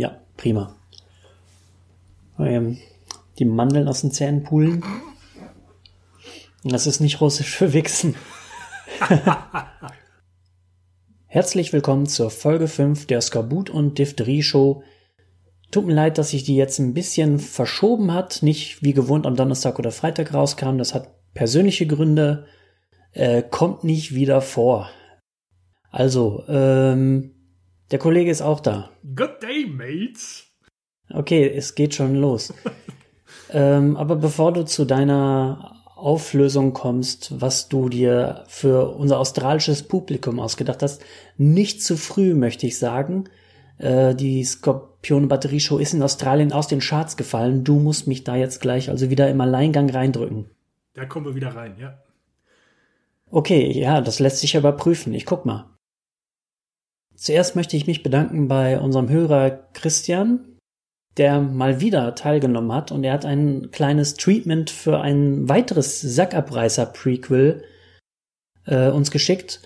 Ja, prima. Ähm, die Mandeln aus den Zähnen poolen. Das ist nicht russisch für Wichsen. Herzlich willkommen zur Folge 5 der Skorbut und Diphtherie Show. Tut mir leid, dass sich die jetzt ein bisschen verschoben hat, nicht wie gewohnt am Donnerstag oder Freitag rauskam. Das hat persönliche Gründe, äh, kommt nicht wieder vor. Also, ähm, der Kollege ist auch da. Good day, mates. Okay, es geht schon los. ähm, aber bevor du zu deiner Auflösung kommst, was du dir für unser australisches Publikum ausgedacht hast, nicht zu früh, möchte ich sagen. Äh, die Skorpion Batterie Show ist in Australien aus den Charts gefallen. Du musst mich da jetzt gleich also wieder im Alleingang reindrücken. Da kommen wir wieder rein, ja. Okay, ja, das lässt sich überprüfen. Ich guck mal. Zuerst möchte ich mich bedanken bei unserem Hörer Christian, der mal wieder teilgenommen hat und er hat ein kleines Treatment für ein weiteres Sackabreißer-Prequel äh, uns geschickt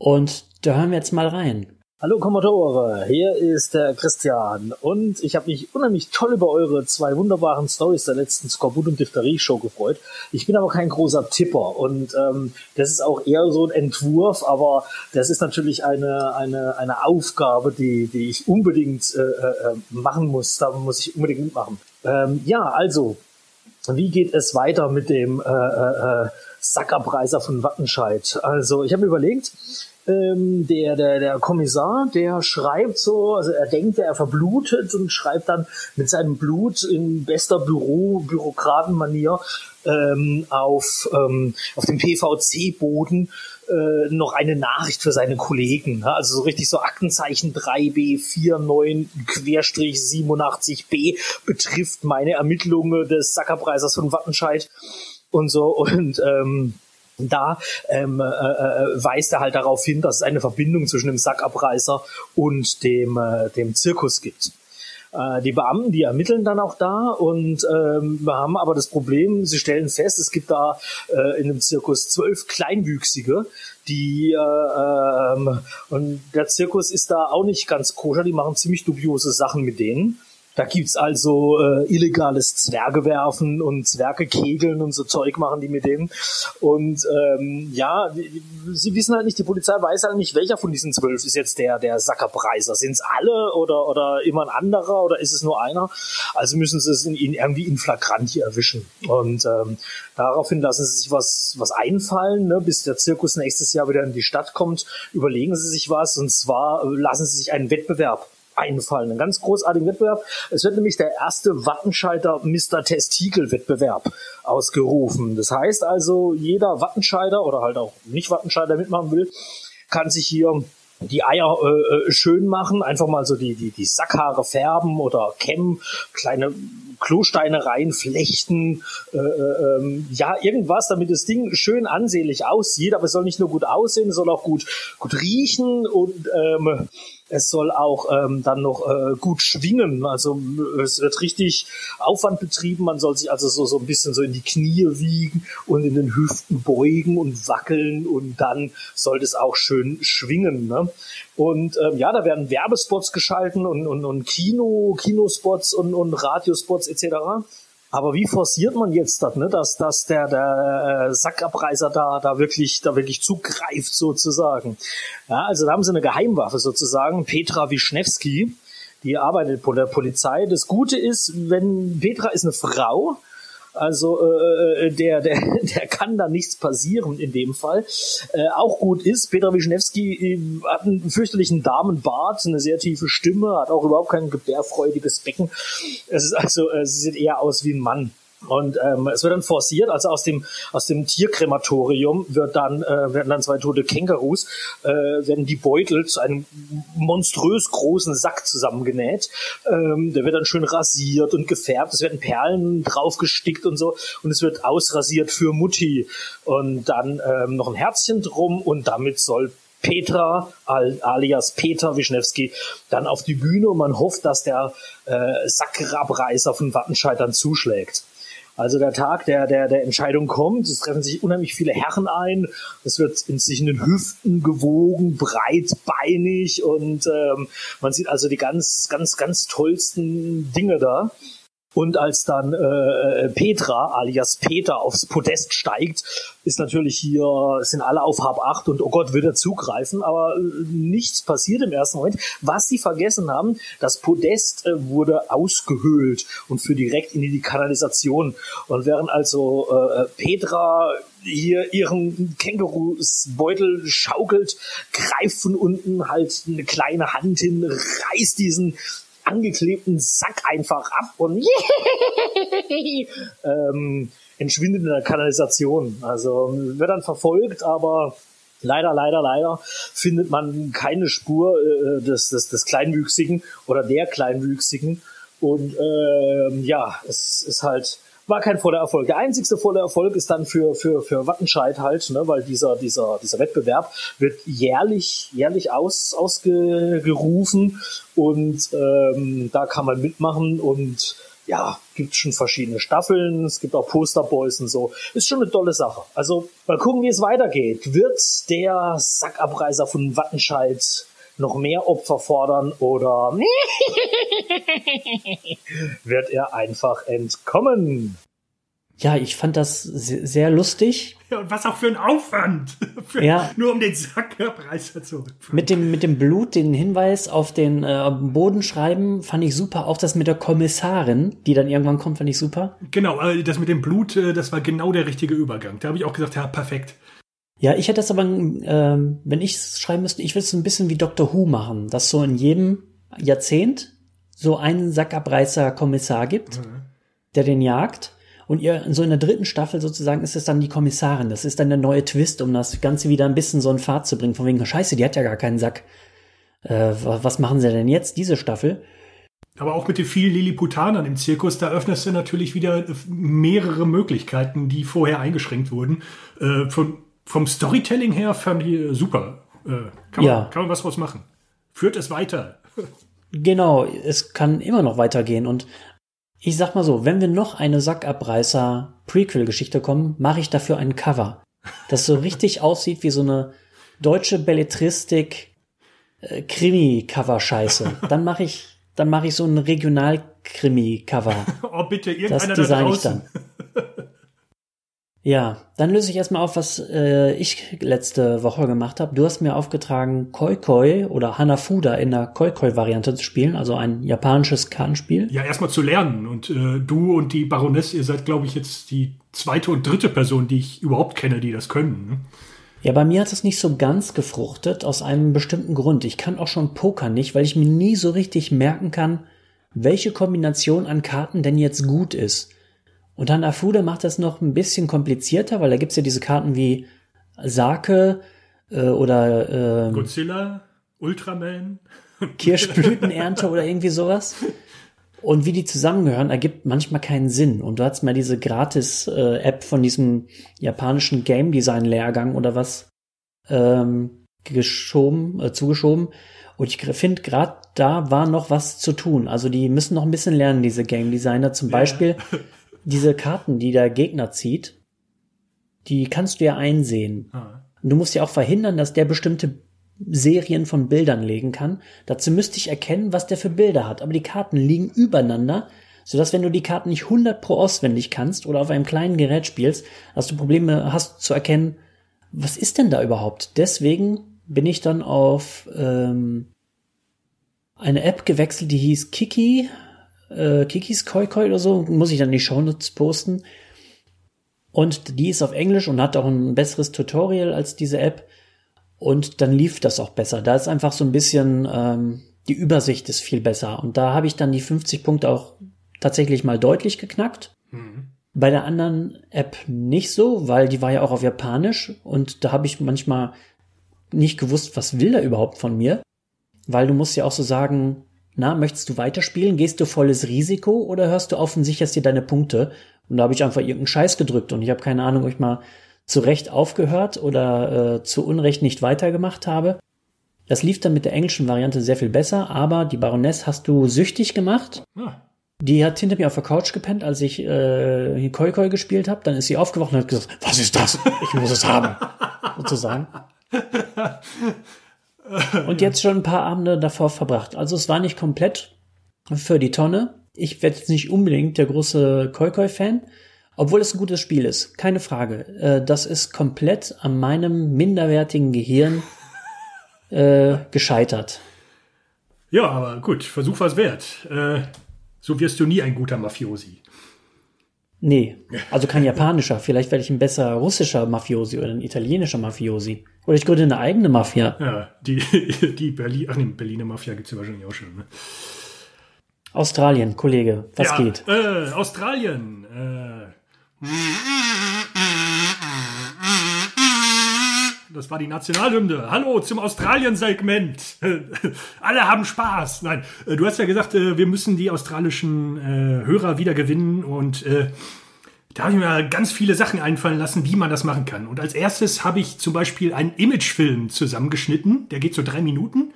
und da hören wir jetzt mal rein. Hallo Kommodore, hier ist der Christian und ich habe mich unheimlich toll über eure zwei wunderbaren Stories der letzten Skorbut und Diphtherie Show gefreut. Ich bin aber kein großer Tipper und ähm, das ist auch eher so ein Entwurf, aber das ist natürlich eine eine eine Aufgabe, die die ich unbedingt äh, äh, machen muss. Da muss ich unbedingt mitmachen. Ähm, ja, also wie geht es weiter mit dem äh, äh, Sackabreißer von Wattenscheid? Also ich habe überlegt ähm, der, der, der Kommissar, der schreibt so, also er denkt, er verblutet und schreibt dann mit seinem Blut in bester Büro, Bürokratenmanier ähm, auf, ähm, auf dem PVC-Boden äh, noch eine Nachricht für seine Kollegen. Ne? Also so richtig so Aktenzeichen 3b 49 Querstrich 87b betrifft meine Ermittlungen des Sackerpreisers von Wattenscheid und so und ähm, da ähm, äh, äh, weist er halt darauf hin, dass es eine Verbindung zwischen dem Sackabreißer und dem, äh, dem Zirkus gibt. Äh, die Beamten, die ermitteln dann auch da und ähm, wir haben aber das Problem, sie stellen fest, es gibt da äh, in dem Zirkus zwölf Kleinwüchsige, die äh, ähm, und der Zirkus ist da auch nicht ganz koscher, die machen ziemlich dubiose Sachen mit denen. Da gibt's also äh, illegales Zwergewerfen und Zwergekegeln und so Zeug machen die mit denen. Und ähm, ja, sie wissen halt nicht, die Polizei weiß halt nicht, welcher von diesen zwölf ist jetzt der, der Sackerpreiser. Sind's alle oder, oder immer ein anderer oder ist es nur einer? Also müssen sie es in, in irgendwie in Flagranti erwischen. Und ähm, daraufhin lassen sie sich was, was einfallen, ne? bis der Zirkus nächstes Jahr wieder in die Stadt kommt, überlegen sie sich was und zwar lassen sie sich einen Wettbewerb einfallen. Ein ganz großartigen Wettbewerb. Es wird nämlich der erste Wattenscheider Mr. Testikel-Wettbewerb ausgerufen. Das heißt also, jeder Wattenscheider oder halt auch nicht Wattenscheider mitmachen will, kann sich hier die Eier äh, äh, schön machen, einfach mal so die, die, die Sackhaare färben oder kämmen, kleine Klosteine reinflechten, äh, äh, ähm, ja, irgendwas, damit das Ding schön ansehlich aussieht, aber es soll nicht nur gut aussehen, es soll auch gut, gut riechen und ähm, es soll auch ähm, dann noch äh, gut schwingen. Also es wird richtig Aufwand betrieben. Man soll sich also so, so ein bisschen so in die Knie wiegen und in den Hüften beugen und wackeln und dann sollte es auch schön schwingen. Ne? Und ähm, ja, da werden Werbespots geschalten und, und, und Kino, Kinospots und, und Radiospots etc. Aber wie forciert man jetzt das, ne, dass, dass der, der äh, Sackabreißer da, da wirklich, da wirklich zugreift sozusagen? Ja, also da haben sie eine Geheimwaffe sozusagen, Petra Wischnewski, die arbeitet bei der Polizei. Das Gute ist, wenn Petra ist eine Frau, also äh, äh, der, der, der kann da nichts passieren in dem Fall. Äh, auch gut ist, Petra Wischnewski äh, hat einen fürchterlichen Damenbart, eine sehr tiefe Stimme, hat auch überhaupt kein gebärfreudiges Becken. Es ist also, äh, sie sieht eher aus wie ein Mann. Und ähm, es wird dann forciert, also aus dem aus dem Tierkrematorium wird dann äh, werden dann zwei tote Kängurus äh, werden die Beutel zu einem monströs großen Sack zusammengenäht. Ähm, der wird dann schön rasiert und gefärbt. Es werden Perlen draufgestickt und so und es wird ausrasiert für Mutti und dann ähm, noch ein Herzchen drum und damit soll Petra alias Peter Wischnewski dann auf die Bühne und man hofft, dass der äh, Sackrabreißer von Wattenscheid dann zuschlägt. Also der Tag der, der, der Entscheidung kommt, es treffen sich unheimlich viele Herren ein, es wird in sich in den Hüften gewogen, breitbeinig und ähm, man sieht also die ganz, ganz, ganz tollsten Dinge da. Und als dann äh, Petra alias Peter aufs Podest steigt, ist natürlich hier, sind alle auf Hab 8 und oh Gott, wird er zugreifen, aber äh, nichts passiert im ersten Moment. Was sie vergessen haben, das Podest äh, wurde ausgehöhlt und für direkt in die Kanalisation. Und während also äh, Petra hier ihren Kängurusbeutel schaukelt, greift von unten halt eine kleine Hand hin, reißt diesen angeklebten Sack einfach ab und ähm, entschwindet in der Kanalisation. Also wird dann verfolgt, aber leider, leider, leider findet man keine Spur äh, des, des, des Kleinwüchsigen oder der Kleinwüchsigen. Und ähm, ja, es ist halt war kein voller Erfolg. Der einzigste volle Erfolg ist dann für, für, für Wattenscheid halt, ne, weil dieser, dieser, dieser Wettbewerb wird jährlich, jährlich aus, ausgerufen und ähm, da kann man mitmachen und ja, gibt schon verschiedene Staffeln, es gibt auch Posterboys und so. Ist schon eine tolle Sache. Also mal gucken, wie es weitergeht. Wird der Sackabreißer von Wattenscheid noch mehr Opfer fordern oder wird er einfach entkommen? Ja, ich fand das sehr lustig. Ja, und was auch für ein Aufwand. Für, Ja. Nur um den Sackabreißer zu Mit dem, mit dem Blut, den Hinweis auf den äh, Boden schreiben, fand ich super. Auch das mit der Kommissarin, die dann irgendwann kommt, fand ich super. Genau, äh, das mit dem Blut, äh, das war genau der richtige Übergang. Da habe ich auch gesagt, ja, perfekt. Ja, ich hätte das aber, ähm, wenn ich es schreiben müsste, ich würde es ein bisschen wie Doctor Who machen, dass so in jedem Jahrzehnt so einen Sackabreißer Kommissar gibt, der den jagt. Und ihr, so in der dritten Staffel sozusagen ist es dann die Kommissarin. Das ist dann der neue Twist, um das Ganze wieder ein bisschen so in Fahrt zu bringen. Von wegen, Scheiße, die hat ja gar keinen Sack. Äh, wa- was machen sie denn jetzt, diese Staffel? Aber auch mit den vielen Lilliputanern im Zirkus, da öffnest du natürlich wieder mehrere Möglichkeiten, die vorher eingeschränkt wurden. Äh, von, vom Storytelling her fand ich äh, super. Äh, kann, man, Ja. kann man was draus machen. Führt es weiter. Genau, es kann immer noch weitergehen. Und ich sag mal so, wenn wir noch eine Sackabreißer-Prequel-Geschichte kommen, mache ich dafür ein Cover. Das so richtig aussieht wie so eine deutsche Belletristik äh, Krimi-Cover-Scheiße. Dann mache ich, dann mache ich so ein Regional-Krimi-Cover. Oh, bitte, Das irgendeiner da design ich draußen. dann. Ja, dann löse ich erstmal auf, was äh, ich letzte Woche gemacht habe. Du hast mir aufgetragen, Koi Koi oder Hanafuda in der Koi Koi Variante zu spielen, also ein japanisches Kartenspiel. Ja, erstmal zu lernen. Und äh, du und die Baroness, ihr seid, glaube ich, jetzt die zweite und dritte Person, die ich überhaupt kenne, die das können. Ne? Ja, bei mir hat es nicht so ganz gefruchtet, aus einem bestimmten Grund. Ich kann auch schon Poker nicht, weil ich mir nie so richtig merken kann, welche Kombination an Karten denn jetzt gut ist. Und Hanafuda macht das noch ein bisschen komplizierter, weil da gibt's ja diese Karten wie Sake äh, oder äh, Godzilla, Ultraman. Kirschblütenernte oder irgendwie sowas. Und wie die zusammengehören, ergibt manchmal keinen Sinn. Und du hast mal diese Gratis-App von diesem japanischen Game Design Lehrgang oder was ähm, geschoben, äh, zugeschoben. Und ich finde, gerade da war noch was zu tun. Also die müssen noch ein bisschen lernen, diese Game Designer. Zum Beispiel diese Karten, die der Gegner zieht, die kannst du ja einsehen. Ah. Und du musst ja auch verhindern, dass der bestimmte Serien von Bildern legen kann. Dazu müsste ich erkennen, was der für Bilder hat. Aber die Karten liegen übereinander, sodass wenn du die Karten nicht 100 pro auswendig kannst oder auf einem kleinen Gerät spielst, dass du Probleme hast zu erkennen, was ist denn da überhaupt? Deswegen bin ich dann auf ähm, eine App gewechselt, die hieß Kiki, äh, Kikis Koi Koi oder so, muss ich dann in die Shownotes posten. Und die ist auf Englisch und hat auch ein besseres Tutorial als diese App. Und dann lief das auch besser. Da ist einfach so ein bisschen, ähm, die Übersicht ist viel besser. Und da habe ich dann die 50 Punkte auch tatsächlich mal deutlich geknackt. Bei der anderen App nicht so, weil die war ja auch auf Japanisch und da habe ich manchmal nicht gewusst, was will er überhaupt von mir. Weil du musst ja auch so sagen, na, möchtest du weiterspielen? Gehst du volles Risiko oder hörst du auf und sicherst dir deine Punkte? Und da habe ich einfach irgendeinen Scheiß gedrückt und ich habe keine Ahnung, ob ich mal zu Recht aufgehört oder äh, zu Unrecht nicht weitergemacht habe. Das lief dann mit der englischen Variante sehr viel besser, aber die Baroness hast du süchtig gemacht. Ah. Die hat hinter mir auf der Couch gepennt, als ich äh, Koi Koi gespielt habe. Dann ist sie aufgewacht und hat gesagt, was ist das? Ich muss es haben. Sozusagen. Und jetzt schon ein paar Abende davor verbracht. Also es war nicht komplett für die Tonne. Ich werde jetzt nicht unbedingt der große Koi Koi Fan, obwohl es ein gutes Spiel ist. Keine Frage. Äh, das ist komplett an meinem minderwertigen Gehirn äh, gescheitert. Ja, aber gut, Versuch was wert. Äh, so wirst du nie ein guter Mafiosi. Nee, also kein japanischer. Vielleicht werde ich ein besser russischer Mafiosi oder ein italienischer Mafiosi. Oder ich gründe eine eigene Mafia. Ja, die, die Berlin, ach nee, Berliner Mafia gibt es ja wahrscheinlich auch schon. Ne? Australien, Kollege, was ja, geht? Äh, Australien. Äh. Das war die Nationalhymne. Hallo zum Australien-Segment. Alle haben Spaß. Nein, äh, du hast ja gesagt, äh, wir müssen die australischen äh, Hörer wieder gewinnen und da habe ich mir ganz viele Sachen einfallen lassen, wie man das machen kann. Und als erstes habe ich zum Beispiel einen Imagefilm zusammengeschnitten. Der geht so drei Minuten.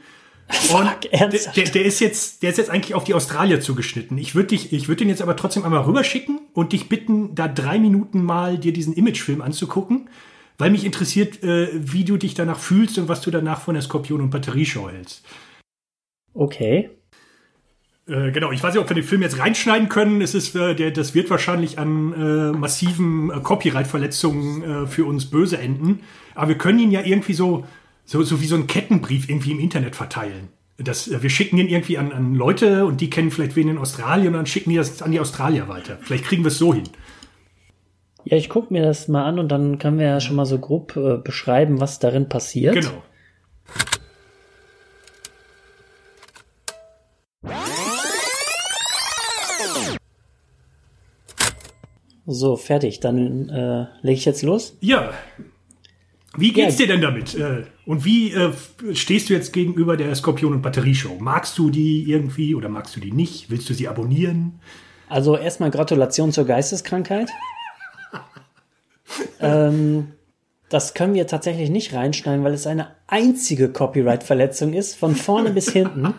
Fuck, ernsthaft? der, der, ist jetzt, der ist jetzt eigentlich auf die Australier zugeschnitten. Ich würde dich, ich würde den jetzt aber trotzdem einmal rüberschicken und dich bitten, da drei Minuten mal dir diesen Imagefilm anzugucken, weil mich interessiert, äh, wie du dich danach fühlst und was du danach von der Skorpion- und Batterieshow hältst. Okay. Äh, genau, ich weiß nicht, ob wir den Film jetzt reinschneiden können. Es ist, äh, der, das wird wahrscheinlich an äh, massiven äh, Copyright-Verletzungen für uns böse enden. Aber wir können ihn ja irgendwie so, so, so wie so einen Kettenbrief irgendwie im Internet verteilen. Das, wir schicken ihn irgendwie an, an Leute und die kennen vielleicht wen in Australien und dann schicken die das an die Australier weiter. Vielleicht kriegen wir es so hin. Ja, ich gucke mir das mal an und dann können wir ja schon mal so grob äh, beschreiben, was darin passiert. Genau. So, fertig. Dann äh, lege ich jetzt los. Ja. Wie geht's Ja. dir denn damit? Äh, Und wie äh, stehst du jetzt gegenüber der Skorpion- und Batterieshow? Magst du die irgendwie oder magst du die nicht? Willst du sie abonnieren? Also erstmal Gratulation zur Geisteskrankheit. ähm, das können wir tatsächlich nicht reinschneiden, weil es eine einzige Copyright-Verletzung ist, von vorne bis hinten.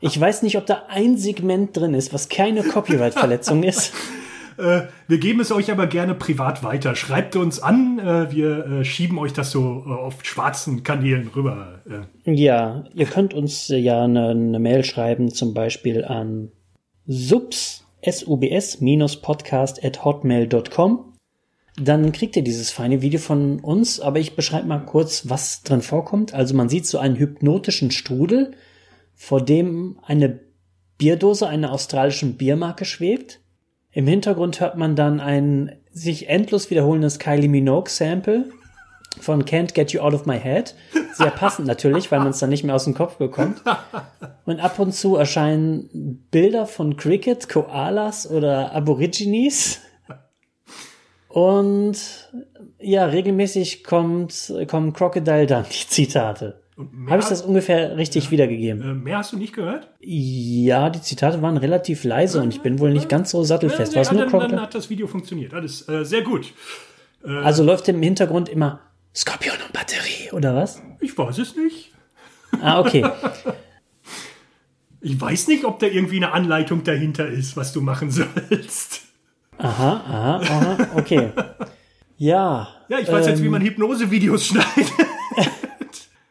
Ich weiß nicht, ob da ein Segment drin ist, was keine Copyright-Verletzung ist. Äh, wir geben es euch aber gerne privat weiter. Schreibt uns an, äh, wir äh, schieben euch das so auf schwarzen Kanälen rüber. Ja, ihr könnt uns ja eine, eine Mail schreiben, zum Beispiel an subs, subs-podcast at hotmail.com. Dann kriegt ihr dieses feine Video von uns, aber ich beschreibe mal kurz, was drin vorkommt. Also man sieht so einen hypnotischen Strudel, vor dem eine Bierdose einer australischen Biermarke schwebt. Im Hintergrund hört man dann ein sich endlos wiederholendes Kylie Minogue Sample von Can't Get You Out of My Head. Sehr passend natürlich, weil man es dann nicht mehr aus dem Kopf bekommt. Und ab und zu erscheinen Bilder von Cricket, Koalas oder Aborigines. Und ja, regelmäßig kommt, kommen Crocodile Dundee Zitate. mehr, Habe ich das ungefähr richtig wiedergegeben? äh, mehr hast du nicht gehört? Ja, die Zitate waren relativ leise und ich bin wohl nicht ganz so sattelfest. Es ja, nur dann, dann Crocodile? hat das Video funktioniert. Alles äh, sehr gut. Also läuft im Hintergrund immer Skorpion und Batterie, oder was? Ich weiß es nicht. Ah, okay. Ich weiß nicht, ob da irgendwie eine Anleitung dahinter ist, was du machen sollst. Aha, aha, aha, okay. Ja. Ja, ich weiß jetzt, ähm, wie man Hypnose-Videos schneidet.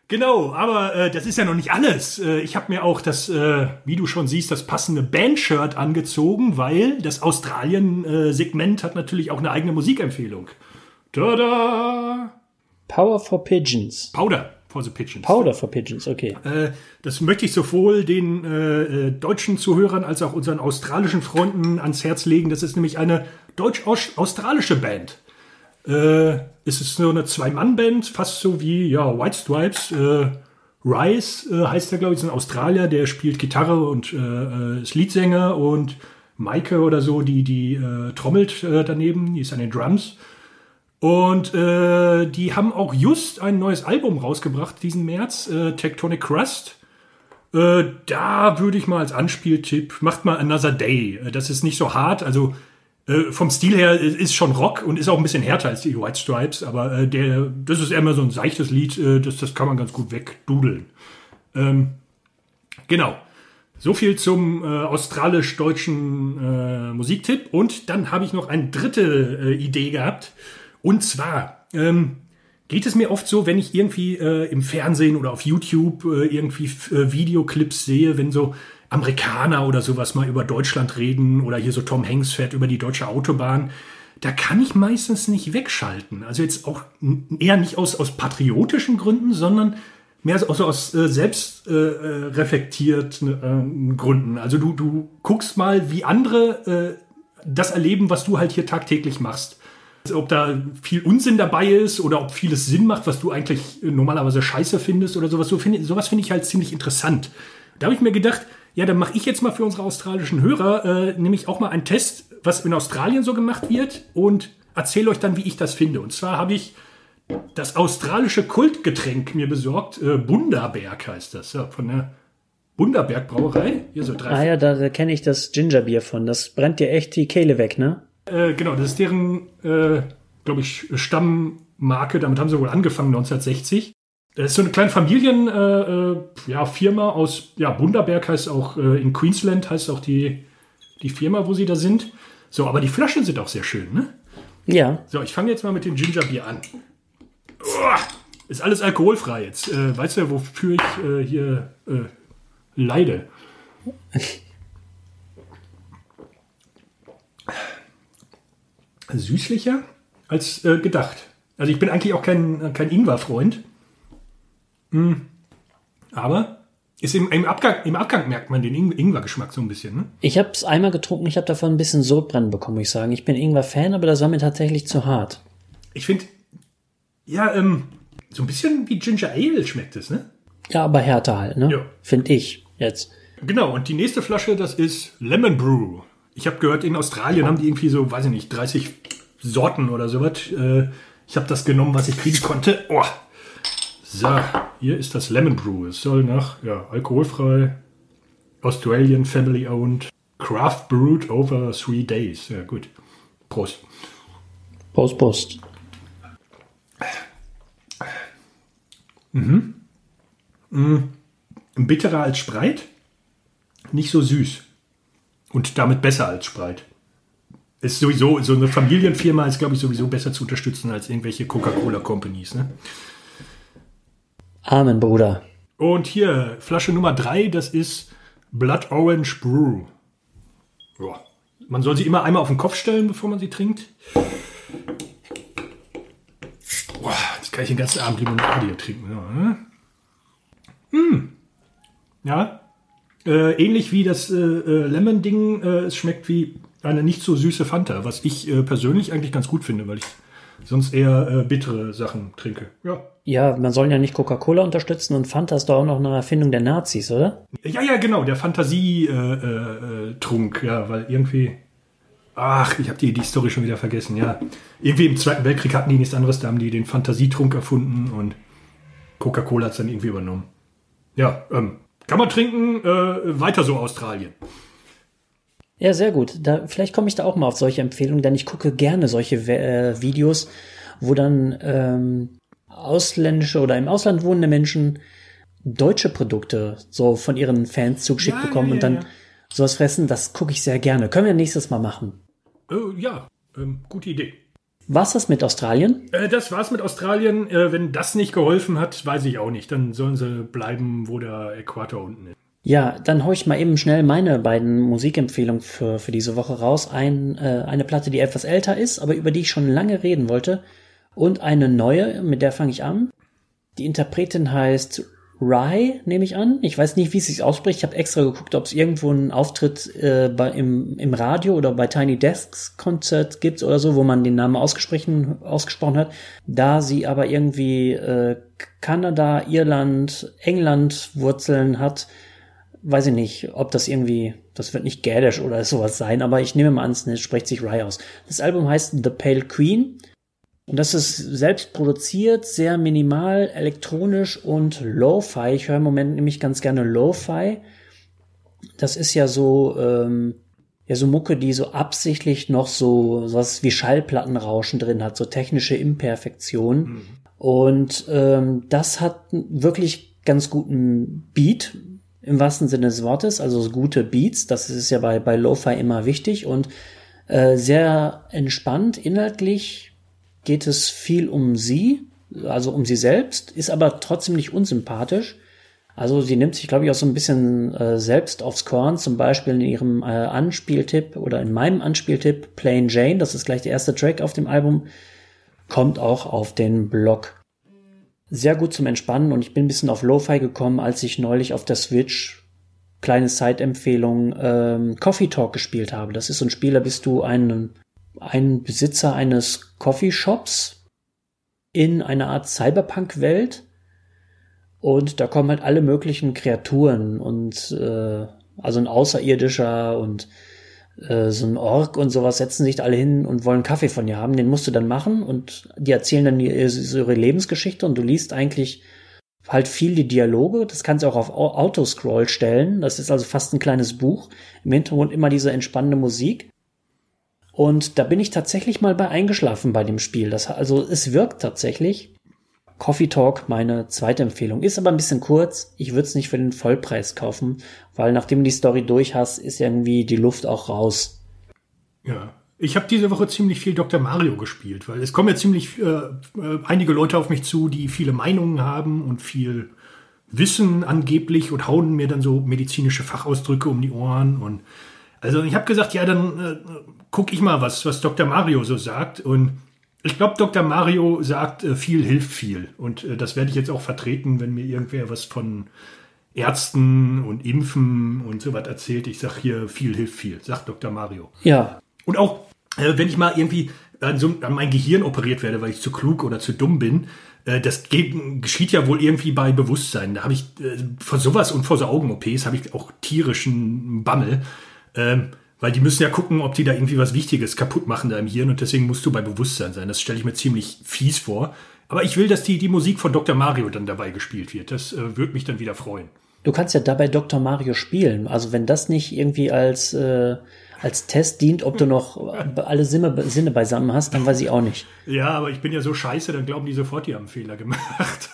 genau, aber äh, das ist ja noch nicht alles. Äh, ich habe mir auch das, äh, wie du schon siehst, das passende Bandshirt angezogen, weil das Australien-Segment hat natürlich auch eine eigene Musikempfehlung. Tada! Power for Pigeons. Powder for the Pigeons. Powder for Pigeons, okay. Äh, das möchte ich sowohl den äh, äh, deutschen Zuhörern als auch unseren australischen Freunden ans Herz legen. Das ist nämlich eine deutsch-australische Band. Äh, es ist so eine Zwei-Mann-Band, fast so wie ja, White Stripes. Äh, Rice äh, heißt der, glaube ich, ist ein Australier, der spielt Gitarre und ist Leadsänger und Maike oder so, die, die trommelt daneben, die ist an den Drums. Und äh, die haben auch just ein neues Album rausgebracht diesen März, äh, Tectonic Crust. Äh, da würde ich mal als Anspieltipp, macht mal Another Day. Äh, das ist nicht so hart, also äh, vom Stil her ist schon Rock und ist auch ein bisschen härter als die White Stripes, aber äh, der, das ist mal so ein seichtes Lied, äh, das, das kann man ganz gut wegdudeln. Ähm, genau. So viel zum äh, australisch-deutschen äh, Musiktipp. Und dann habe ich noch eine dritte äh, Idee gehabt. Und zwar ähm, geht es mir oft so, wenn ich irgendwie äh, im Fernsehen oder auf YouTube äh, irgendwie äh, Videoclips sehe, wenn so Amerikaner oder sowas mal über Deutschland reden oder hier so Tom Hanks fährt über die deutsche Autobahn, da kann ich meistens nicht wegschalten. Also jetzt auch eher nicht aus, aus patriotischen Gründen, sondern mehr so aus, aus äh, selbst äh, äh äh, Gründen. Also du, du guckst mal, wie andere äh, das erleben, was du halt hier tagtäglich machst. Ob da viel Unsinn dabei ist oder ob vieles Sinn macht, was du eigentlich normalerweise scheiße findest oder sowas. So find, sowas finde ich halt ziemlich interessant. Da habe ich mir gedacht, ja, dann mache ich jetzt mal für unsere australischen Hörer äh, nämlich auch mal einen Test, was in Australien so gemacht wird und erzähle euch dann, wie ich das finde. Und zwar habe ich das australische Kultgetränk mir besorgt. Äh, Bundaberg heißt das, ja, von der Bundaberg Brauerei. Hier so drei. Ah ja, da, da kenne ich das Gingerbier von. Das brennt dir echt die Kehle weg, ne? Äh, genau, das ist deren, äh, glaube ich, Stammmarke. Damit haben sie wohl angefangen 1960. Das ist so eine kleine Familienfirma äh, äh, ja, aus, ja, Bundaberg heißt auch, äh, in Queensland heißt auch die, die Firma, wo sie da sind. So, aber die Flaschen sind auch sehr schön, ne? Ja. So, ich fange jetzt mal mit dem Gingerbier an. Uah, ist alles alkoholfrei jetzt. Weißt du, wofür ich hier leide? Süßlicher als äh, gedacht. Also ich bin eigentlich auch kein, kein Ingwer-Freund. Mm. Aber ist im, im, Abgang, im Abgang merkt man den Ingwer-Geschmack so ein bisschen. Ne? Ich habe es einmal getrunken, ich habe davon ein bisschen Sodbrennen bekommen, muss ich sagen. Ich bin Ingwer-Fan, aber das war mir tatsächlich zu hart. Ich finde, ja, ähm, so ein bisschen wie Ginger Ale schmeckt es, ne? Ja, aber härter halt, ne? Ja. Finde ich jetzt. Genau, und die nächste Flasche, das ist Lemon Brew. Ich habe gehört, in Australien haben die irgendwie so, weiß ich nicht, 30 Sorten oder sowas. Äh, ich habe das genommen, was ich kriegen konnte. Oh. So, hier ist das Lemon Brew. Es soll nach, ja, alkoholfrei, Australian Family Owned, Craft Brewed over three days. Ja, gut. Prost. Prost, Prost. Mhm. Mhm. Bitterer als Spreit, nicht so süß. Und damit besser als Spreit. Ist sowieso, so eine Familienfirma ist, glaube ich, sowieso besser zu unterstützen als irgendwelche Coca-Cola-Companies. Ne? Amen, Bruder. Und hier, Flasche Nummer 3, das ist Blood Orange Brew. Ja. Man soll sie immer einmal auf den Kopf stellen, bevor man sie trinkt. Boah, jetzt kann ich den ganzen Abend Limonade hier trinken. Ja, ne? hm. ja. Äh, ähnlich wie das äh, äh, Lemon-Ding, äh, es schmeckt wie eine nicht so süße Fanta, was ich äh, persönlich eigentlich ganz gut finde, weil ich sonst eher äh, bittere Sachen trinke. Ja. Ja, man soll ja nicht Coca-Cola unterstützen und Fanta ist doch auch noch eine Erfindung der Nazis, oder? Ja, ja, genau, der Fantasietrunk, ja, weil irgendwie Ach, ich habe die, die Story schon wieder vergessen, ja. Irgendwie im Zweiten Weltkrieg hatten die nichts anderes, da haben die den Fantasietrunk erfunden und Coca-Cola hat es dann irgendwie übernommen. Ja, ähm, kann man trinken, äh, weiter so Australien. Ja, sehr gut. Da, vielleicht komme ich da auch mal auf solche Empfehlungen, denn ich gucke gerne solche äh, Videos, wo dann ähm, ausländische oder im Ausland wohnende Menschen deutsche Produkte so von ihren Fans zugeschickt ja, bekommen ja, ja, und dann sowas fressen. Das gucke ich sehr gerne. Können wir nächstes Mal machen. Äh, ja, ähm, gute Idee. Was das mit Australien? Äh, das war's mit Australien. Äh, wenn das nicht geholfen hat, weiß ich auch nicht. Dann sollen sie bleiben, wo der Äquator unten ist. Ja, dann hau ich mal eben schnell meine beiden Musikempfehlungen für, für diese Woche raus. Ein, äh, eine Platte, die etwas älter ist, aber über die ich schon lange reden wollte. Und eine neue, mit der fange ich an. Die Interpretin heißt Rye, nehme ich an. Ich weiß nicht, wie es sich ausspricht. Ich habe extra geguckt, ob es irgendwo einen Auftritt äh, bei, im, im Radio oder bei Tiny Desks Konzert gibt oder so, wo man den Namen ausgesprochen, ausgesprochen hat. Da sie aber irgendwie äh, Kanada, Irland, England Wurzeln hat, weiß ich nicht, ob das irgendwie, das wird nicht Gälisch oder sowas sein, aber ich nehme mal an, es spricht sich Rye aus. Das Album heißt The Pale Queen und das ist selbst produziert, sehr minimal, elektronisch und Lo-Fi. Ich höre im Moment nämlich ganz gerne Lo-Fi. Das ist ja so, ähm, ja, so Mucke, die so absichtlich noch so was wie Schallplattenrauschen drin hat, so technische Imperfektion. Mhm. Und ähm, das hat wirklich ganz guten Beat im wahrsten Sinne des Wortes, also gute Beats, das ist ja bei, bei Lo-Fi immer wichtig und äh, sehr entspannt. Inhaltlich geht es viel um sie, also um sie selbst, ist aber trotzdem nicht unsympathisch. Also sie nimmt sich, glaube ich, auch so ein bisschen äh, selbst aufs Korn, zum Beispiel in ihrem äh, Anspieltipp oder in meinem Anspieltipp Plain Jane, das ist gleich der erste Track auf dem Album, kommt auch auf den Blog. Sehr gut zum Entspannen und ich bin ein bisschen auf Lo-Fi gekommen, als ich neulich auf der Switch kleine Side-Empfehlung ähm, Coffee Talk gespielt habe. Das ist so ein Spiel, da bist du ein, ein Besitzer eines Coffeeshops in einer Art Cyberpunk-Welt und da kommen halt alle möglichen Kreaturen und äh, also ein Außerirdischer und äh, so ein Ork und sowas setzen sich da alle hin und wollen Kaffee von dir haben. Den musst du dann machen und die erzählen dann ihre Lebensgeschichte und du liest eigentlich halt viel die Dialoge. Das kannst du auch auf Autoscroll stellen. Das ist also fast ein kleines Buch. Im Hintergrund immer diese entspannende Musik. Und da bin ich tatsächlich mal bei eingeschlafen bei dem Spiel. Das, also es wirkt tatsächlich. Coffee Talk meine zweite Empfehlung. Ist aber ein bisschen kurz. Ich würde es nicht für den Vollpreis kaufen, weil nachdem du die Story durch hast, ist irgendwie die Luft auch raus. Ja. Ich habe diese Woche ziemlich viel Dr. Mario gespielt, weil es kommen ja ziemlich äh, äh, einige Leute auf mich zu, die viele Meinungen haben und viel Wissen angeblich und hauen mir dann so medizinische Fachausdrücke um die Ohren und also ich habe gesagt, ja, dann äh, guck ich mal, was was Dr. Mario so sagt und ich glaube, Dr. Mario sagt, äh, viel hilft viel. Und äh, das werde ich jetzt auch vertreten, wenn mir irgendwer was von Ärzten und Impfen und so was erzählt. Ich sage hier, viel hilft viel, sagt Dr. Mario. Ja. Und auch, äh, wenn ich mal irgendwie an, so, an mein Gehirn operiert werde, weil ich zu klug oder zu dumm bin, äh, das geht, geschieht ja wohl irgendwie bei Bewusstsein. Da habe ich äh, vor sowas und vor so Augen-OPs habe ich auch tierischen Bammel. Ähm, weil die müssen ja gucken, ob die da irgendwie was Wichtiges kaputt machen da im Hirn und deswegen musst du bei Bewusstsein sein. Das stelle ich mir ziemlich fies vor. Aber ich will, dass die, die Musik von Dr. Mario dann dabei gespielt wird. Das äh, würde mich dann wieder freuen. Du kannst ja dabei Dr. Mario spielen. Also wenn das nicht irgendwie als, äh, als Test dient, ob du noch alle Sinne, Sinne beisammen hast, dann weiß ich auch nicht. Ja, aber ich bin ja so scheiße, dann glauben die sofort, die haben einen Fehler gemacht.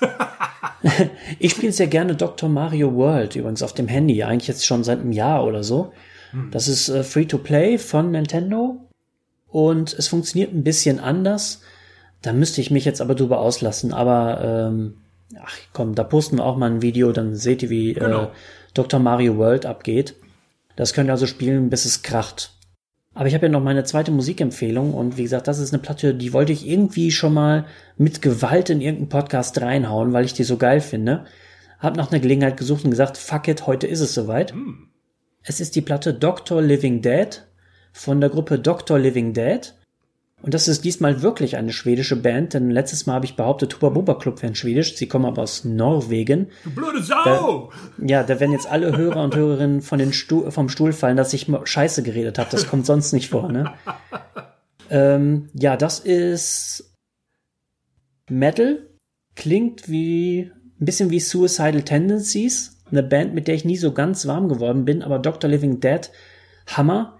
ich spiele sehr gerne Dr. Mario World übrigens auf dem Handy, eigentlich jetzt schon seit einem Jahr oder so. Hm. Das ist äh, Free-to-Play von Nintendo und es funktioniert ein bisschen anders. Da müsste ich mich jetzt aber drüber auslassen. Aber ähm, ach komm, da posten wir auch mal ein Video, dann seht ihr, wie äh, genau. äh, Dr. Mario World abgeht. Das könnt ihr also spielen, bis es kracht. Aber ich habe ja noch meine zweite Musikempfehlung und wie gesagt, das ist eine Platte, die wollte ich irgendwie schon mal mit Gewalt in irgendeinen Podcast reinhauen, weil ich die so geil finde. Hab nach einer Gelegenheit gesucht und gesagt, fuck it, heute ist es soweit. Mm. Es ist die Platte Doctor Living Dead von der Gruppe Doctor Living Dead. Und das ist diesmal wirklich eine schwedische Band, denn letztes Mal habe ich behauptet, Huba Buba Club wären schwedisch. Sie kommen aber aus Norwegen. Du blöde Sau! Da, ja, da werden jetzt alle Hörer und Hörerinnen von den Stuhl, vom Stuhl fallen, dass ich Scheiße geredet habe. Das kommt sonst nicht vor, ne? ähm, ja, das ist Metal. Klingt wie, ein bisschen wie Suicidal Tendencies eine Band, mit der ich nie so ganz warm geworden bin, aber Dr. Living Dead, Hammer.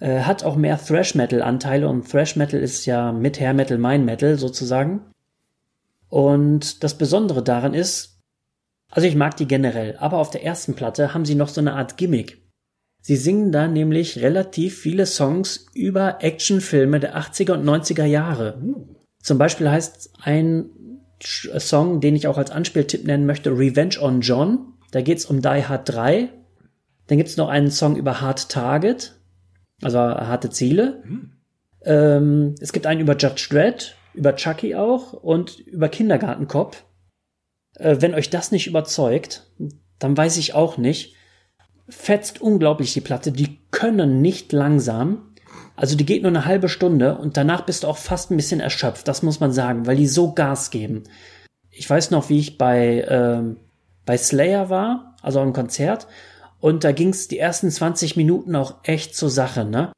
Äh, hat auch mehr Thrash Metal Anteile und Thrash Metal ist ja mit Hair Metal mein Metal sozusagen. Und das Besondere daran ist, also ich mag die generell, aber auf der ersten Platte haben sie noch so eine Art Gimmick. Sie singen da nämlich relativ viele Songs über Actionfilme der 80er und 90er Jahre. Zum Beispiel heißt ein Song, den ich auch als Anspieltipp nennen möchte, Revenge on John. Da geht's um Die Hard 3. Dann gibt's noch einen Song über Hard Target, also harte Ziele. Mhm. Ähm, es gibt einen über Judge Dredd, über Chucky auch und über Kindergartenkopf. Äh, wenn euch das nicht überzeugt, dann weiß ich auch nicht. Fetzt unglaublich die Platte. Die können nicht langsam. Also die geht nur eine halbe Stunde und danach bist du auch fast ein bisschen erschöpft. Das muss man sagen, weil die so Gas geben. Ich weiß noch, wie ich bei ähm, bei Slayer war, also im Konzert, und da ging es die ersten 20 Minuten auch echt zur Sache, ne?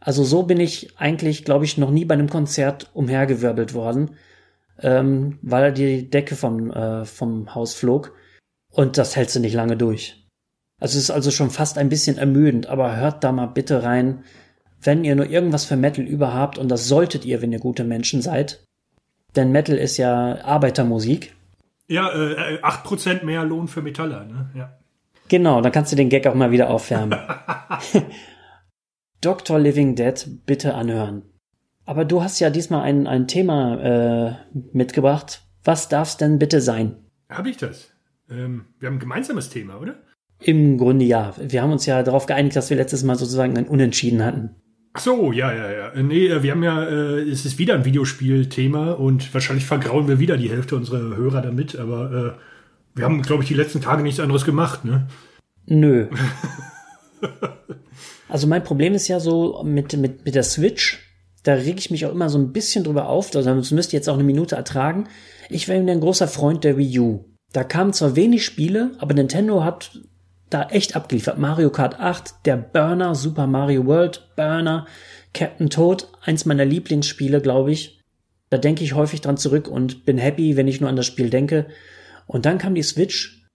Also so bin ich eigentlich, glaube ich, noch nie bei einem Konzert umhergewirbelt worden, ähm, weil die Decke vom, äh, vom Haus flog. Und das hältst du nicht lange durch. Also es ist also schon fast ein bisschen ermüdend, aber hört da mal bitte rein, wenn ihr nur irgendwas für Metal überhabt, und das solltet ihr, wenn ihr gute Menschen seid. Denn Metal ist ja Arbeitermusik. Ja, äh, 8% mehr Lohn für Metaller, ne? Ja. Genau, dann kannst du den Gag auch mal wieder aufwärmen. Dr. Living Dead bitte anhören. Aber du hast ja diesmal ein, ein Thema äh, mitgebracht. Was darf's denn bitte sein? Habe ich das? Ähm, wir haben ein gemeinsames Thema, oder? Im Grunde ja. Wir haben uns ja darauf geeinigt, dass wir letztes Mal sozusagen ein Unentschieden hatten. Ach so, ja, ja, ja. Äh, nee, äh, wir haben ja, äh, es ist wieder ein Videospielthema und wahrscheinlich vergrauen wir wieder die Hälfte unserer Hörer damit, aber äh, wir haben, glaube ich, die letzten Tage nichts anderes gemacht, ne? Nö. also mein Problem ist ja so mit, mit, mit der Switch, da reg ich mich auch immer so ein bisschen drüber auf, also das müsst ihr jetzt auch eine Minute ertragen. Ich wäre ein großer Freund der Wii U. Da kamen zwar wenig Spiele, aber Nintendo hat da echt abgeliefert. Mario Kart 8, der Burner, Super Mario World, Burner, Captain Toad, eins meiner Lieblingsspiele, glaube ich. Da denke ich häufig dran zurück und bin happy, wenn ich nur an das Spiel denke. Und dann kam die Switch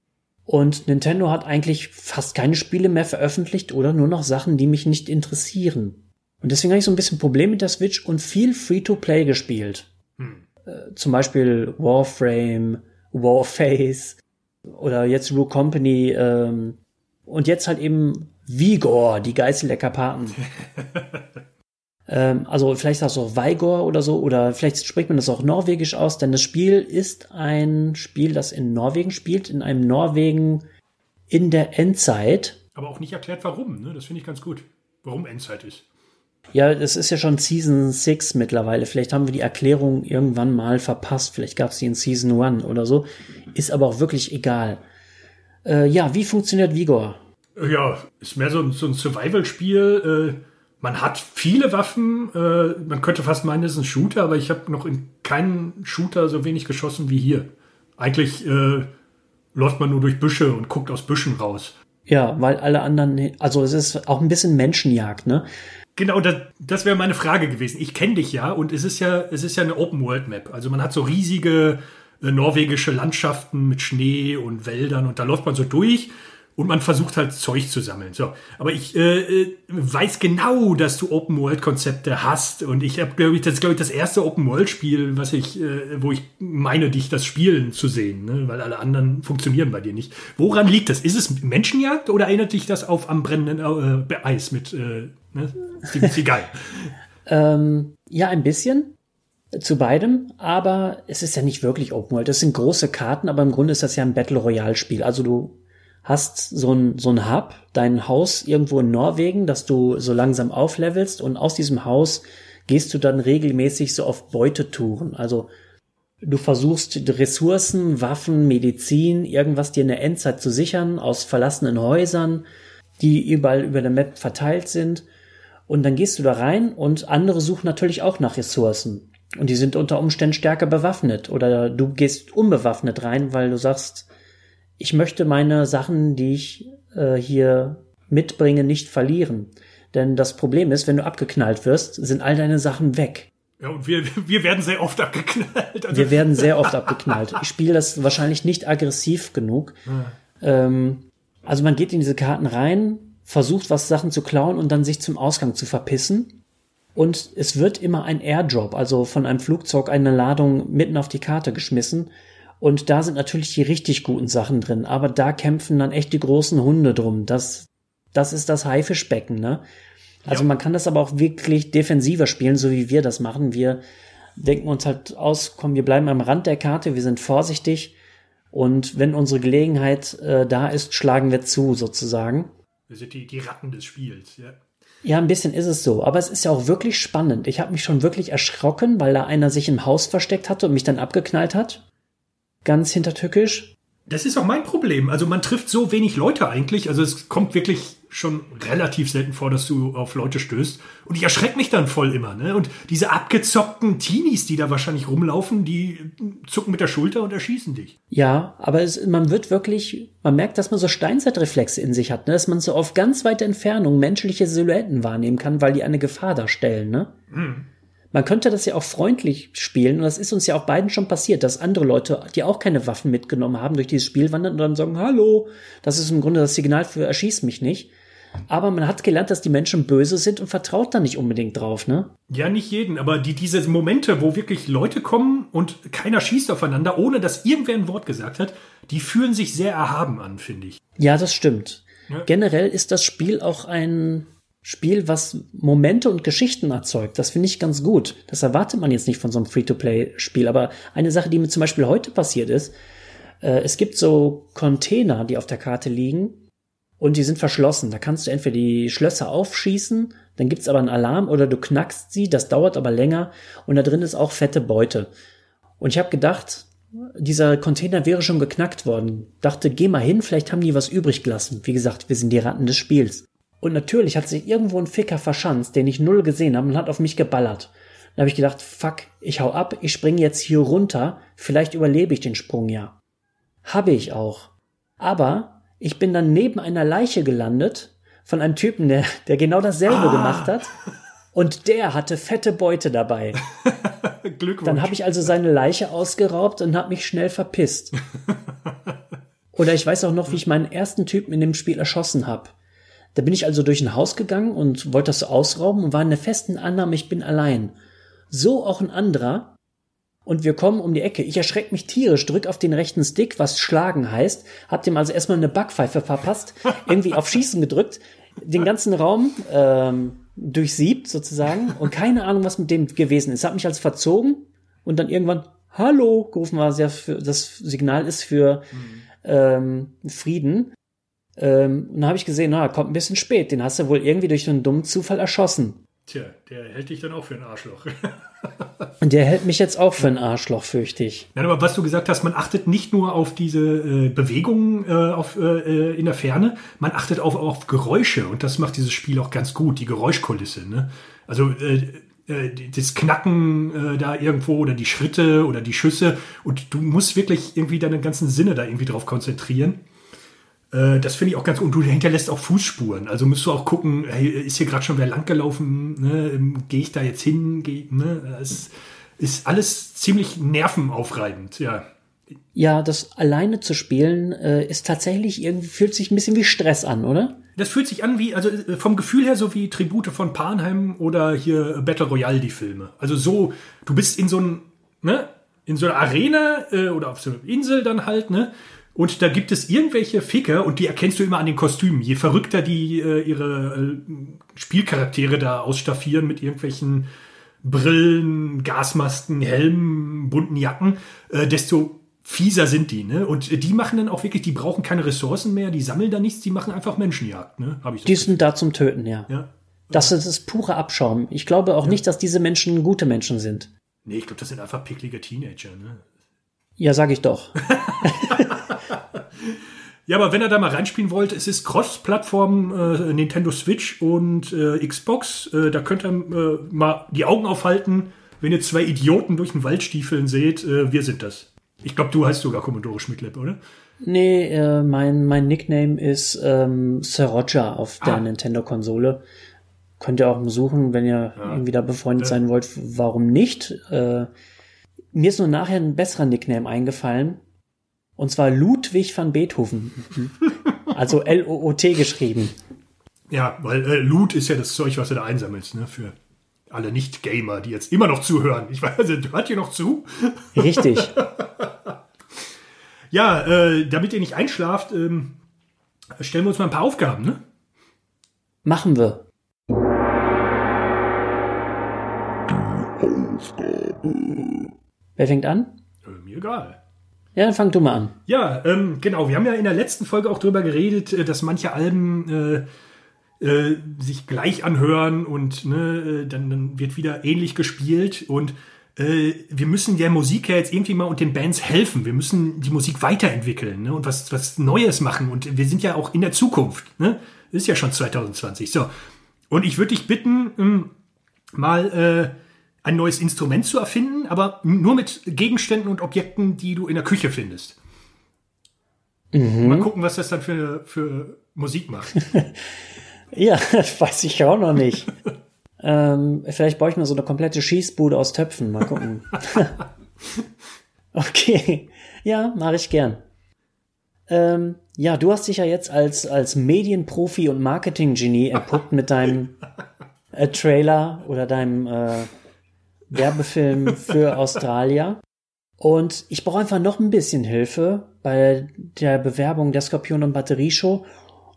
und Nintendo hat eigentlich fast keine Spiele mehr veröffentlicht oder nur noch Sachen, die mich nicht interessieren. Und deswegen habe ich so ein bisschen Problem mit der Switch und viel Free-to-Play gespielt. Hm. Äh, zum Beispiel Warframe, Warface oder jetzt Rue Company ähm, und jetzt halt eben Vigor, die Geißel der Karpaten. ähm, also vielleicht ist das auch Vigor oder so, oder vielleicht spricht man das auch norwegisch aus, denn das Spiel ist ein Spiel, das in Norwegen spielt, in einem Norwegen in der Endzeit. Aber auch nicht erklärt, warum, ne? Das finde ich ganz gut. Warum Endzeit ist. Ja, das ist ja schon Season 6 mittlerweile. Vielleicht haben wir die Erklärung irgendwann mal verpasst. Vielleicht gab es die in Season 1 oder so. Ist aber auch wirklich egal. Äh, ja, wie funktioniert Vigor? Ja, ist mehr so ein, so ein Survival-Spiel. Äh, man hat viele Waffen. Äh, man könnte fast meinen, es ist ein Shooter, aber ich habe noch in keinen Shooter so wenig geschossen wie hier. Eigentlich äh, läuft man nur durch Büsche und guckt aus Büschen raus. Ja, weil alle anderen, also es ist auch ein bisschen Menschenjagd, ne? Genau, das, das wäre meine Frage gewesen. Ich kenne dich ja und es ist ja, es ist ja eine Open World Map. Also man hat so riesige äh, norwegische Landschaften mit Schnee und Wäldern und da läuft man so durch und man versucht halt Zeug zu sammeln. So, aber ich äh, äh weiß genau, dass du Open World Konzepte hast und ich habe glaube ich das glaube ich das erste Open World Spiel, was ich äh, wo ich meine dich das Spielen zu sehen, ne? weil alle anderen funktionieren bei dir nicht. Woran liegt das? Ist es Menschenjagd oder erinnert dich das auf am brennenden äh, Eis mit äh, ne? Steven Seagal? ähm, ja, ein bisschen zu beidem, aber es ist ja nicht wirklich Open World. Das sind große Karten, aber im Grunde ist das ja ein Battle Royale Spiel. Also du hast so ein, so ein Hub, dein Haus irgendwo in Norwegen, dass du so langsam auflevelst und aus diesem Haus gehst du dann regelmäßig so auf Beutetouren. Also du versuchst Ressourcen, Waffen, Medizin, irgendwas dir in der Endzeit zu sichern aus verlassenen Häusern, die überall über der Map verteilt sind. Und dann gehst du da rein und andere suchen natürlich auch nach Ressourcen. Und die sind unter Umständen stärker bewaffnet. Oder du gehst unbewaffnet rein, weil du sagst, ich möchte meine Sachen, die ich äh, hier mitbringe, nicht verlieren. Denn das Problem ist, wenn du abgeknallt wirst, sind all deine Sachen weg. Ja, und wir, wir werden sehr oft abgeknallt. Also wir werden sehr oft abgeknallt. Ich spiele das wahrscheinlich nicht aggressiv genug. Ja. Ähm, also man geht in diese Karten rein, versucht was Sachen zu klauen und dann sich zum Ausgang zu verpissen. Und es wird immer ein Airdrop, also von einem Flugzeug eine Ladung mitten auf die Karte geschmissen. Und da sind natürlich die richtig guten Sachen drin, aber da kämpfen dann echt die großen Hunde drum. Das, das ist das Haifischbecken, ne? Also ja. man kann das aber auch wirklich defensiver spielen, so wie wir das machen. Wir denken uns halt aus, komm, wir bleiben am Rand der Karte, wir sind vorsichtig und wenn unsere Gelegenheit äh, da ist, schlagen wir zu, sozusagen. Wir sind die, die Ratten des Spiels, ja. Ja, ein bisschen ist es so, aber es ist ja auch wirklich spannend. Ich habe mich schon wirklich erschrocken, weil da einer sich im Haus versteckt hatte und mich dann abgeknallt hat. Ganz hintertückisch. Das ist auch mein Problem. Also man trifft so wenig Leute eigentlich. Also es kommt wirklich schon relativ selten vor, dass du auf Leute stößt. Und ich erschrecke mich dann voll immer. Ne? Und diese abgezockten Teenies, die da wahrscheinlich rumlaufen, die zucken mit der Schulter und erschießen dich. Ja, aber es, man wird wirklich, man merkt, dass man so Steinzeitreflexe in sich hat, ne? dass man so auf ganz weite Entfernung menschliche Silhouetten wahrnehmen kann, weil die eine Gefahr darstellen. Ne? Hm. Man könnte das ja auch freundlich spielen und das ist uns ja auch beiden schon passiert, dass andere Leute, die auch keine Waffen mitgenommen haben, durch dieses Spiel wandern und dann sagen, hallo, das ist im Grunde das Signal für erschieß mich nicht. Aber man hat gelernt, dass die Menschen böse sind und vertraut da nicht unbedingt drauf, ne? Ja, nicht jeden, aber die, diese Momente, wo wirklich Leute kommen und keiner schießt aufeinander, ohne dass irgendwer ein Wort gesagt hat, die fühlen sich sehr erhaben an, finde ich. Ja, das stimmt. Ja. Generell ist das Spiel auch ein Spiel, was Momente und Geschichten erzeugt. Das finde ich ganz gut. Das erwartet man jetzt nicht von so einem Free-to-Play-Spiel. Aber eine Sache, die mir zum Beispiel heute passiert ist, äh, es gibt so Container, die auf der Karte liegen und die sind verschlossen. Da kannst du entweder die Schlösser aufschießen, dann gibt's aber einen Alarm oder du knackst sie, das dauert aber länger und da drin ist auch fette Beute. Und ich habe gedacht, dieser Container wäre schon geknackt worden. Dachte, geh mal hin, vielleicht haben die was übrig gelassen. Wie gesagt, wir sind die Ratten des Spiels. Und natürlich hat sich irgendwo ein Ficker verschanzt, den ich null gesehen habe und hat auf mich geballert. Dann habe ich gedacht, fuck, ich hau ab, ich springe jetzt hier runter, vielleicht überlebe ich den Sprung ja. Habe ich auch. Aber ich bin dann neben einer Leiche gelandet von einem Typen, der, der genau dasselbe Ah. gemacht hat. Und der hatte fette Beute dabei. Glückwunsch. Dann habe ich also seine Leiche ausgeraubt und habe mich schnell verpisst. Oder ich weiß auch noch, wie ich meinen ersten Typen in dem Spiel erschossen habe. Da bin ich also durch ein Haus gegangen und wollte das ausrauben und war in der festen Annahme, ich bin allein. So auch ein anderer. Und wir kommen um die Ecke. Ich erschrecke mich tierisch, drück auf den rechten Stick, was schlagen heißt. Hab dem also erstmal eine Backpfeife verpasst, irgendwie auf Schießen gedrückt, den ganzen Raum ähm, durchsiebt sozusagen und keine Ahnung, was mit dem gewesen ist. Hab mich also verzogen und dann irgendwann Hallo gerufen war sehr für, das Signal ist für ähm, Frieden. Ähm, und dann habe ich gesehen, na, kommt ein bisschen spät. Den hast du wohl irgendwie durch einen dummen Zufall erschossen. Tja, der hält dich dann auch für ein Arschloch. Und der hält mich jetzt auch für ein Arschloch, fürchte ich. Nein, aber was du gesagt hast, man achtet nicht nur auf diese äh, Bewegungen äh, auf, äh, in der Ferne, man achtet auch auf Geräusche und das macht dieses Spiel auch ganz gut, die Geräuschkulisse. Ne? Also äh, äh, das Knacken äh, da irgendwo oder die Schritte oder die Schüsse und du musst wirklich irgendwie deine ganzen Sinne da irgendwie drauf konzentrieren. Äh, Das finde ich auch ganz gut. Und du hinterlässt auch Fußspuren. Also musst du auch gucken, hey, ist hier gerade schon wer langgelaufen? Ne? Ähm, Gehe ich da jetzt hin? Geh, ne? Das ist alles ziemlich nervenaufreibend, ja. Ja, das alleine zu spielen äh, ist tatsächlich irgendwie, fühlt sich ein bisschen wie Stress an, oder? Das fühlt sich an wie, also äh, vom Gefühl her so wie Tribute von Panheim oder hier Battle Royale, die Filme. Also so, du bist in so ein, ne, in so einer Arena oder auf so einer Insel dann halt, ne? Und da gibt es irgendwelche Ficker und die erkennst du immer an den Kostümen. Je verrückter die äh, ihre äh, Spielcharaktere da ausstaffieren mit irgendwelchen Brillen, Gasmasken, Helmen, bunten Jacken, äh, desto fieser sind die, ne? Und äh, die machen dann auch wirklich, die brauchen keine Ressourcen mehr, die sammeln da nichts, die machen einfach Menschenjagd, ne? Hab ich Die sind da zum Töten, ja. ja. Das ist das pure Abschaum. Ich glaube auch nicht, dass diese Menschen gute Menschen sind. Nee, ich glaube, das sind einfach picklige Teenager, ne? Ja, sag ich doch. Ja, aber wenn ihr da mal reinspielen wollt, es ist Cross-Plattform äh, Nintendo Switch und äh, Xbox. Äh, da könnt ihr äh, mal die Augen aufhalten, wenn ihr zwei Idioten durch den Wald stiefeln seht. Äh, wir sind das. Ich glaube, du heißt sogar Commodore Schmidtlepp, oder? Nee, äh, mein, mein Nickname ist ähm, Sir Roger auf der Ah. Nintendo-Konsole. Könnt ihr auch mal suchen, wenn ihr irgendwie da befreundet sein wollt. Warum nicht? Äh, mir ist nur nachher ein besserer Nickname eingefallen. Und zwar Ludwig van Beethoven. also L-O-O-T geschrieben. Ja, weil äh, Loot ist ja das Zeug, was du da einsammelst, ne? Für alle Nicht-Gamer, die jetzt immer noch zuhören. Ich weiß, also, hört ihr noch zu? Richtig. Ja, äh, damit ihr nicht einschlaft, ähm, stellen wir uns mal ein paar Aufgaben, ne? Machen wir. Wer fängt an? Äh, mir egal. Ja, dann fang du mal an. Ja, ähm, genau. Wir haben ja in der letzten Folge auch drüber geredet, äh, dass manche Alben äh, äh, sich gleich anhören und ne, äh, dann, dann wird wieder ähnlich gespielt. Und äh, wir müssen der Musik ja jetzt irgendwie mal und den Bands helfen. Wir müssen die Musik weiterentwickeln ne, und was, was Neues machen. Und wir sind ja auch in der Zukunft. Ne? Ist ja schon 2020. So. Und ich würde dich bitten, ähm, mal äh, ein neues Instrument zu erfinden, aber nur mit Gegenständen und Objekten, die du in der Küche findest. Mal gucken, was das dann für, für Musik macht. Ja, das weiß ich auch noch nicht. ähm, vielleicht baue ich mir so eine komplette Schießbude aus Töpfen. Mal gucken. okay. Ja, mache ich gern. Ähm, ja, du hast dich ja jetzt als, als Medienprofi und Marketinggenie entpuppt mit deinem äh, Trailer oder deinem äh, Werbefilm für Australia. Und ich brauche einfach noch ein bisschen Hilfe bei der Bewerbung der Skorpion und Batterieshow.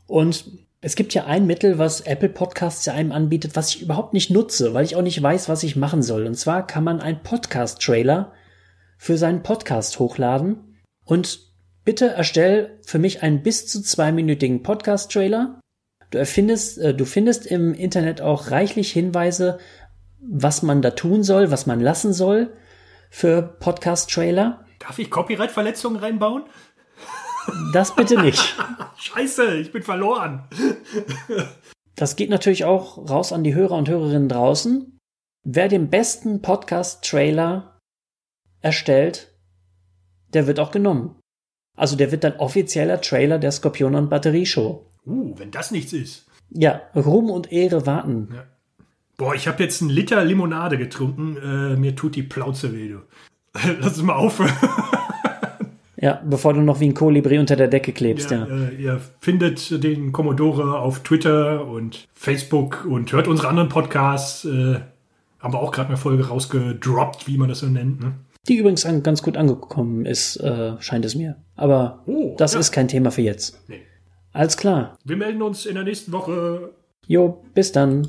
Und es gibt ja ein Mittel, was Apple Podcasts ja einem anbietet, was ich überhaupt nicht nutze, weil ich auch nicht weiß, was ich machen soll. Und zwar kann man einen Podcast-Trailer für seinen Podcast hochladen. Und bitte erstell für mich einen bis zu zweiminütigen Podcast-Trailer. Du erfindest, äh, du findest im Internet auch reichlich Hinweise, was man da tun soll, was man lassen soll für Podcast-Trailer. Darf ich Copyright-Verletzungen reinbauen? Das bitte nicht. Scheiße, ich bin verloren. Das geht natürlich auch raus an die Hörer und Hörerinnen draußen. Wer den besten Podcast-Trailer erstellt, der wird auch genommen. Also der wird dann offizieller Trailer der Skorpion und Batterie Show. Uh, wenn das nichts ist. Ja, Ruhm und Ehre warten. Ja. Boah, ich habe jetzt einen Liter Limonade getrunken. Äh, mir tut die Plauze weh, du. Lass es mal aufhören. Ja, bevor du noch wie ein Kolibri unter der Decke klebst, ja. ja. Äh, ihr findet den Commodore auf Twitter und Facebook und hört unsere anderen Podcasts. Äh, haben wir auch gerade eine Folge rausgedroppt, wie man das so nennt. Ne? Die übrigens an, ganz gut angekommen ist, äh, scheint es mir. Aber oh, das ja. ist kein Thema für jetzt. Nee. Alles klar. Wir melden uns in der nächsten Woche. Jo, bis dann.